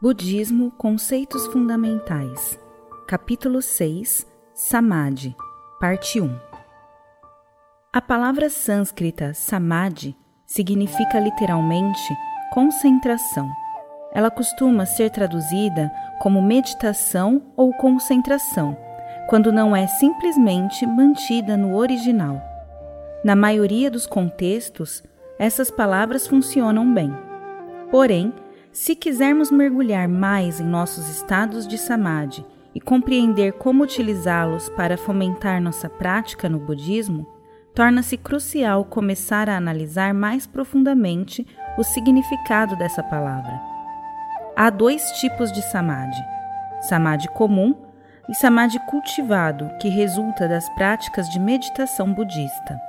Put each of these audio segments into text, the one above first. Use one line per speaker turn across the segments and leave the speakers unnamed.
Budismo Conceitos Fundamentais Capítulo 6 Samadhi Parte 1 A palavra sânscrita samadhi significa literalmente concentração. Ela costuma ser traduzida como meditação ou concentração, quando não é simplesmente mantida no original. Na maioria dos contextos, essas palavras funcionam bem. Porém, se quisermos mergulhar mais em nossos estados de samadhi e compreender como utilizá-los para fomentar nossa prática no budismo, torna-se crucial começar a analisar mais profundamente o significado dessa palavra. Há dois tipos de samadhi: samadhi comum e samadhi cultivado, que resulta das práticas de meditação budista.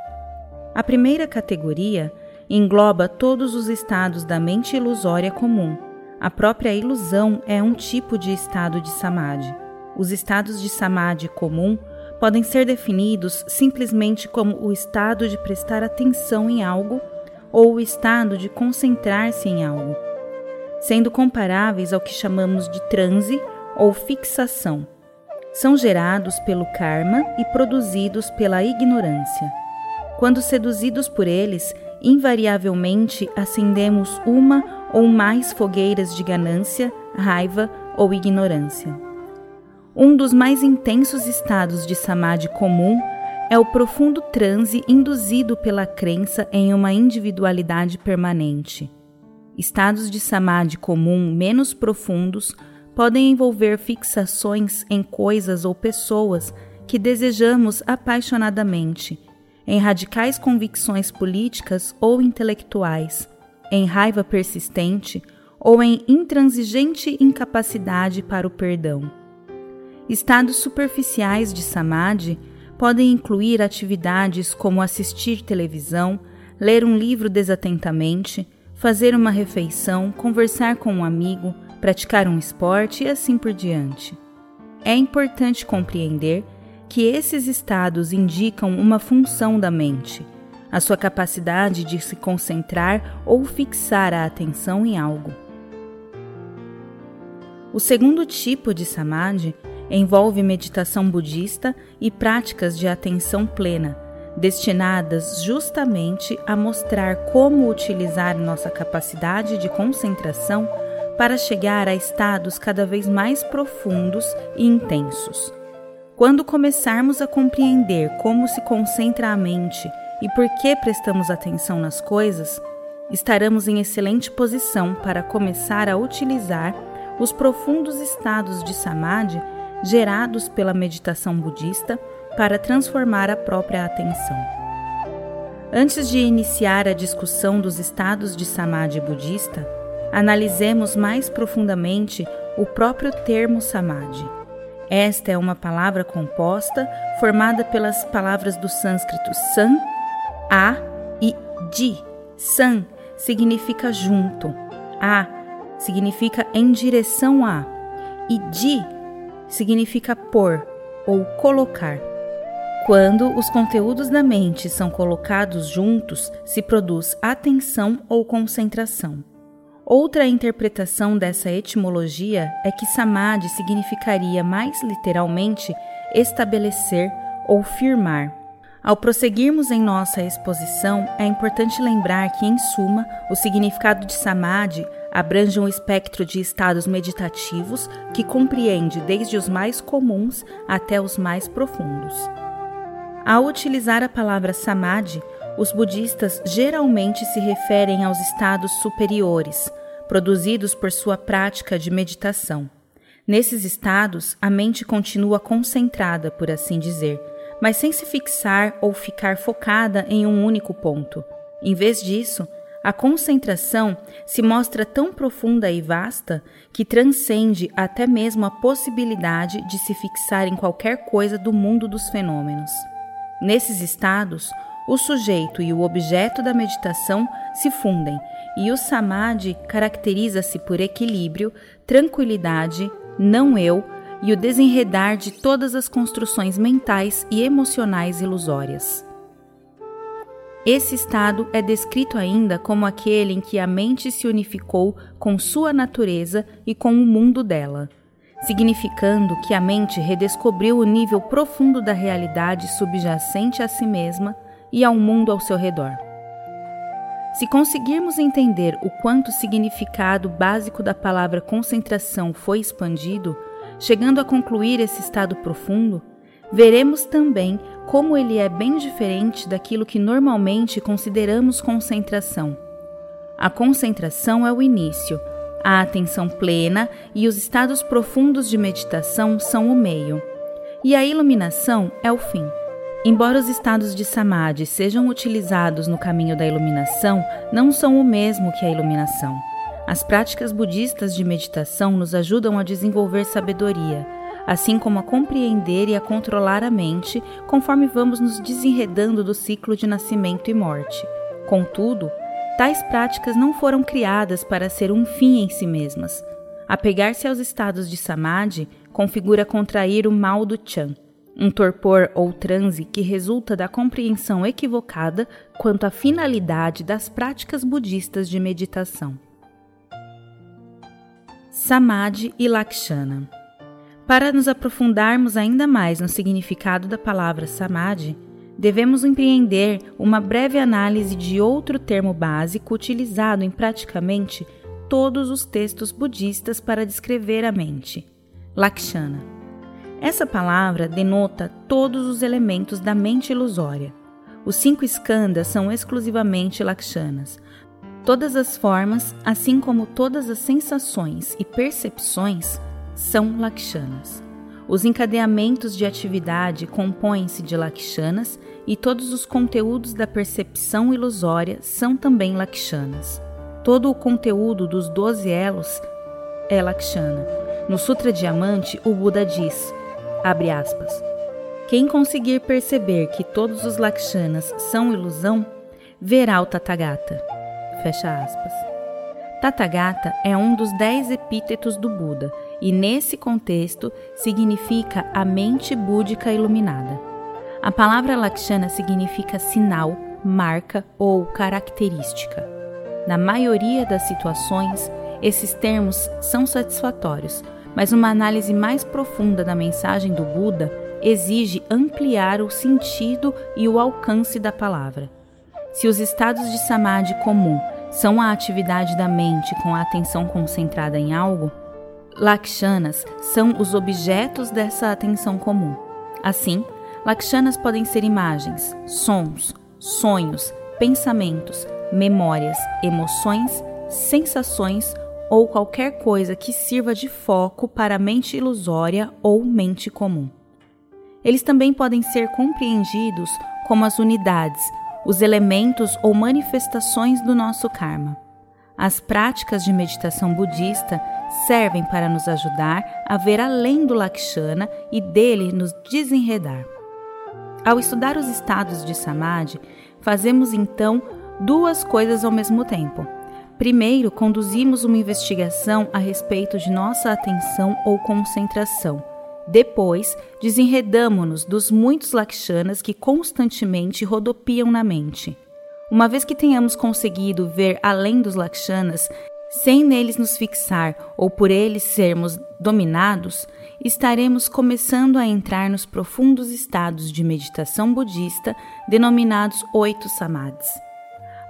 A primeira categoria engloba todos os estados da mente ilusória comum. A própria ilusão é um tipo de estado de samadhi. Os estados de samadhi comum podem ser definidos simplesmente como o estado de prestar atenção em algo ou o estado de concentrar-se em algo, sendo comparáveis ao que chamamos de transe ou fixação. São gerados pelo karma e produzidos pela ignorância. Quando seduzidos por eles, invariavelmente acendemos uma ou mais fogueiras de ganância, raiva ou ignorância. Um dos mais intensos estados de samadhi comum é o profundo transe induzido pela crença em uma individualidade permanente. Estados de samadhi comum menos profundos podem envolver fixações em coisas ou pessoas que desejamos apaixonadamente em radicais convicções políticas ou intelectuais, em raiva persistente ou em intransigente incapacidade para o perdão. Estados superficiais de samadhi podem incluir atividades como assistir televisão, ler um livro desatentamente, fazer uma refeição, conversar com um amigo, praticar um esporte e assim por diante. É importante compreender que esses estados indicam uma função da mente, a sua capacidade de se concentrar ou fixar a atenção em algo. O segundo tipo de samadhi envolve meditação budista e práticas de atenção plena, destinadas justamente a mostrar como utilizar nossa capacidade de concentração para chegar a estados cada vez mais profundos e intensos. Quando começarmos a compreender como se concentra a mente e por que prestamos atenção nas coisas, estaremos em excelente posição para começar a utilizar os profundos estados de samadhi gerados pela meditação budista para transformar a própria atenção. Antes de iniciar a discussão dos estados de samadhi budista, analisemos mais profundamente o próprio termo samadhi. Esta é uma palavra composta formada pelas palavras do sânscrito san, a e di. San significa junto, a significa em direção a e di significa pôr ou colocar. Quando os conteúdos da mente são colocados juntos, se produz atenção ou concentração. Outra interpretação dessa etimologia é que samadhi significaria mais literalmente estabelecer ou firmar. Ao prosseguirmos em nossa exposição, é importante lembrar que, em suma, o significado de samadhi abrange um espectro de estados meditativos que compreende desde os mais comuns até os mais profundos. Ao utilizar a palavra samadhi, os budistas geralmente se referem aos estados superiores, produzidos por sua prática de meditação. Nesses estados, a mente continua concentrada, por assim dizer, mas sem se fixar ou ficar focada em um único ponto. Em vez disso, a concentração se mostra tão profunda e vasta que transcende até mesmo a possibilidade de se fixar em qualquer coisa do mundo dos fenômenos. Nesses estados, o sujeito e o objeto da meditação se fundem e o samadhi caracteriza-se por equilíbrio, tranquilidade, não eu e o desenredar de todas as construções mentais e emocionais ilusórias. Esse estado é descrito ainda como aquele em que a mente se unificou com sua natureza e com o mundo dela, significando que a mente redescobriu o nível profundo da realidade subjacente a si mesma e ao mundo ao seu redor. Se conseguirmos entender o quanto o significado básico da palavra concentração foi expandido, chegando a concluir esse estado profundo, veremos também como ele é bem diferente daquilo que normalmente consideramos concentração. A concentração é o início, a atenção plena e os estados profundos de meditação são o meio, e a iluminação é o fim. Embora os estados de samadhi sejam utilizados no caminho da iluminação, não são o mesmo que a iluminação. As práticas budistas de meditação nos ajudam a desenvolver sabedoria, assim como a compreender e a controlar a mente conforme vamos nos desenredando do ciclo de nascimento e morte. Contudo, tais práticas não foram criadas para ser um fim em si mesmas. Apegar-se aos estados de samadhi configura contrair o mal do chan, um torpor ou transe que resulta da compreensão equivocada quanto à finalidade das práticas budistas de meditação. Samadhi e Lakshana. Para nos aprofundarmos ainda mais no significado da palavra Samadhi, devemos empreender uma breve análise de outro termo básico utilizado em praticamente todos os textos budistas para descrever a mente: Lakshana. Essa palavra denota todos os elementos da mente ilusória. Os cinco skandhas são exclusivamente lakshanas, Todas as formas, assim como todas as sensações e percepções, são lakshanas. Os encadeamentos de atividade compõem-se de lakshanas e todos os conteúdos da percepção ilusória são também lakshanas. Todo o conteúdo dos doze elos é lakshana. No Sutra Diamante, o Buda diz, abre aspas, quem conseguir perceber que todos os lakshanas são ilusão, verá o Tathagata. Fecha aspas. Tathagata é um dos dez epítetos do Buda e, nesse contexto, significa a mente búdica iluminada. A palavra Lakshana significa sinal, marca ou característica. Na maioria das situações, esses termos são satisfatórios, mas uma análise mais profunda da mensagem do Buda exige ampliar o sentido e o alcance da palavra. Se os estados de samadhi comum são a atividade da mente com a atenção concentrada em algo, lakshanas são os objetos dessa atenção comum. Assim, lakshanas podem ser imagens, sons, sonhos, pensamentos, memórias, emoções, sensações ou qualquer coisa que sirva de foco para a mente ilusória ou mente comum. Eles também podem ser compreendidos como as unidades os elementos ou manifestações do nosso karma. As práticas de meditação budista servem para nos ajudar a ver além do Lakshana e dele nos desenredar. Ao estudar os estados de Samadhi, fazemos então duas coisas ao mesmo tempo. Primeiro, conduzimos uma investigação a respeito de nossa atenção ou concentração depois, desenredamo-nos dos muitos lakshanas que constantemente rodopiam na mente. Uma vez que tenhamos conseguido ver além dos lakshanas, sem neles nos fixar ou por eles sermos dominados, estaremos começando a entrar nos profundos estados de meditação budista denominados oito samadhis.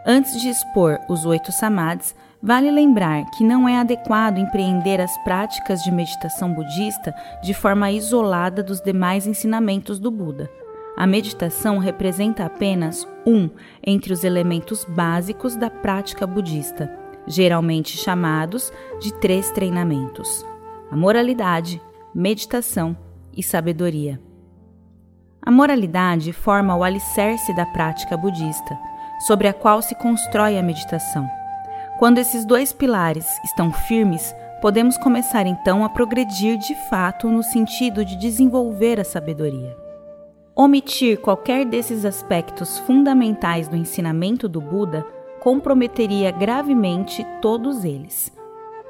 Antes de expor os oito samadhis, Vale lembrar que não é adequado empreender as práticas de meditação budista de forma isolada dos demais ensinamentos do Buda. A meditação representa apenas um entre os elementos básicos da prática budista, geralmente chamados de três treinamentos: a moralidade, meditação e sabedoria. A moralidade forma o alicerce da prática budista, sobre a qual se constrói a meditação. Quando esses dois pilares estão firmes, podemos começar então a progredir de fato no sentido de desenvolver a sabedoria. Omitir qualquer desses aspectos fundamentais do ensinamento do Buda comprometeria gravemente todos eles.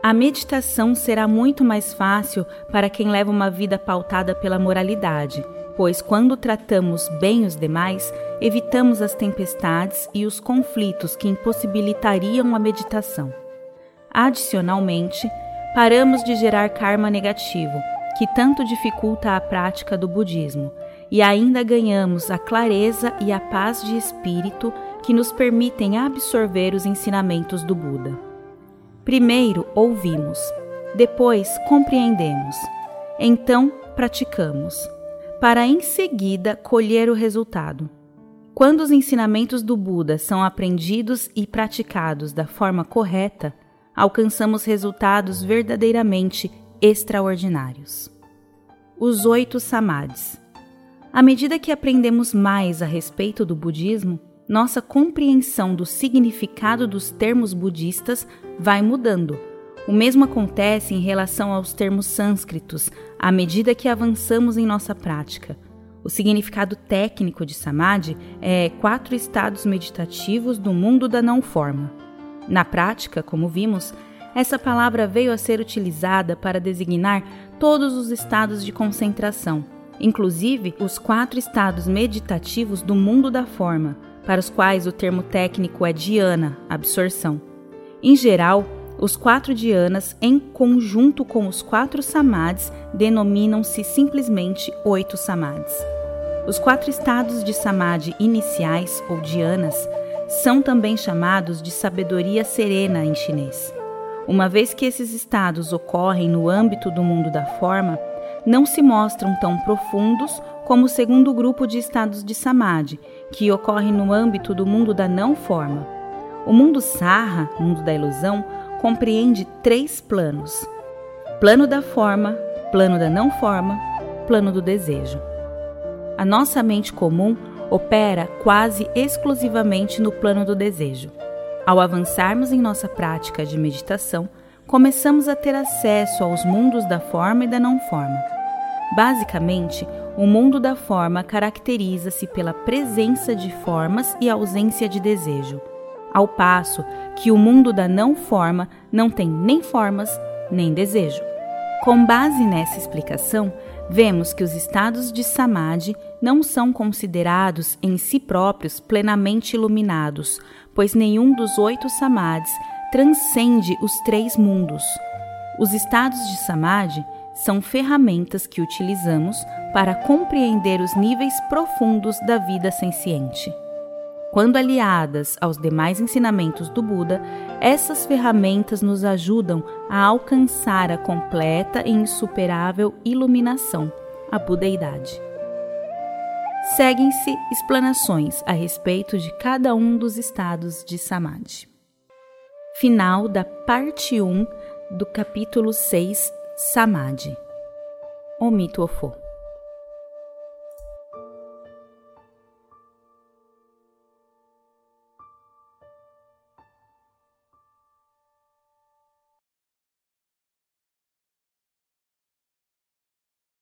A meditação será muito mais fácil para quem leva uma vida pautada pela moralidade, pois quando tratamos bem os demais, evitamos as tempestades e os conflitos que impossibilitariam a meditação. Adicionalmente, paramos de gerar karma negativo, que tanto dificulta a prática do budismo, e ainda ganhamos a clareza e a paz de espírito que nos permitem absorver os ensinamentos do Buda. Primeiro ouvimos, depois compreendemos, então praticamos, para em seguida colher o resultado. Quando os ensinamentos do Buda são aprendidos e praticados da forma correta, alcançamos resultados verdadeiramente extraordinários. Os oito samadhis. À medida que aprendemos mais a respeito do budismo, nossa compreensão do significado dos termos budistas vai mudando. O mesmo acontece em relação aos termos sânscritos à medida que avançamos em nossa prática. O significado técnico de samadhi é quatro estados meditativos do mundo da não forma. Na prática, como vimos, essa palavra veio a ser utilizada para designar todos os estados de concentração, inclusive os quatro estados meditativos do mundo da forma, para os quais o termo técnico é dhyana, absorção. Em geral, os quatro dhyanas, em conjunto com os quatro samadhis, denominam-se simplesmente oito samadhis. Os quatro estados de samadhi iniciais, ou dhyanas, são também chamados de sabedoria serena em chinês. Uma vez que esses estados ocorrem no âmbito do mundo da forma, não se mostram tão profundos como o segundo grupo de estados de samadhi, que ocorre no âmbito do mundo da não forma. O mundo sarra, mundo da ilusão, compreende três planos: plano da forma, plano da não forma, plano do desejo. A nossa mente comum opera quase exclusivamente no plano do desejo. Ao avançarmos em nossa prática de meditação, começamos a ter acesso aos mundos da forma e da não forma. Basicamente, o mundo da forma caracteriza-se pela presença de formas e ausência de desejo, ao passo que o mundo da não forma não tem nem formas nem desejo. Com base nessa explicação, vemos que os estados de samadhi não são considerados em si próprios plenamente iluminados, pois nenhum dos oito samadhis transcende os três mundos. Os estados de samadhi são ferramentas que utilizamos para compreender os níveis profundos da vida senciente. Quando aliadas aos demais ensinamentos do Buda, essas ferramentas nos ajudam a alcançar a completa e insuperável iluminação, a budeidade. Seguem-se explanações a respeito de cada um dos estados de Samadhi. Final da parte 1 do capítulo 6 Samadhi. Omito Ofo.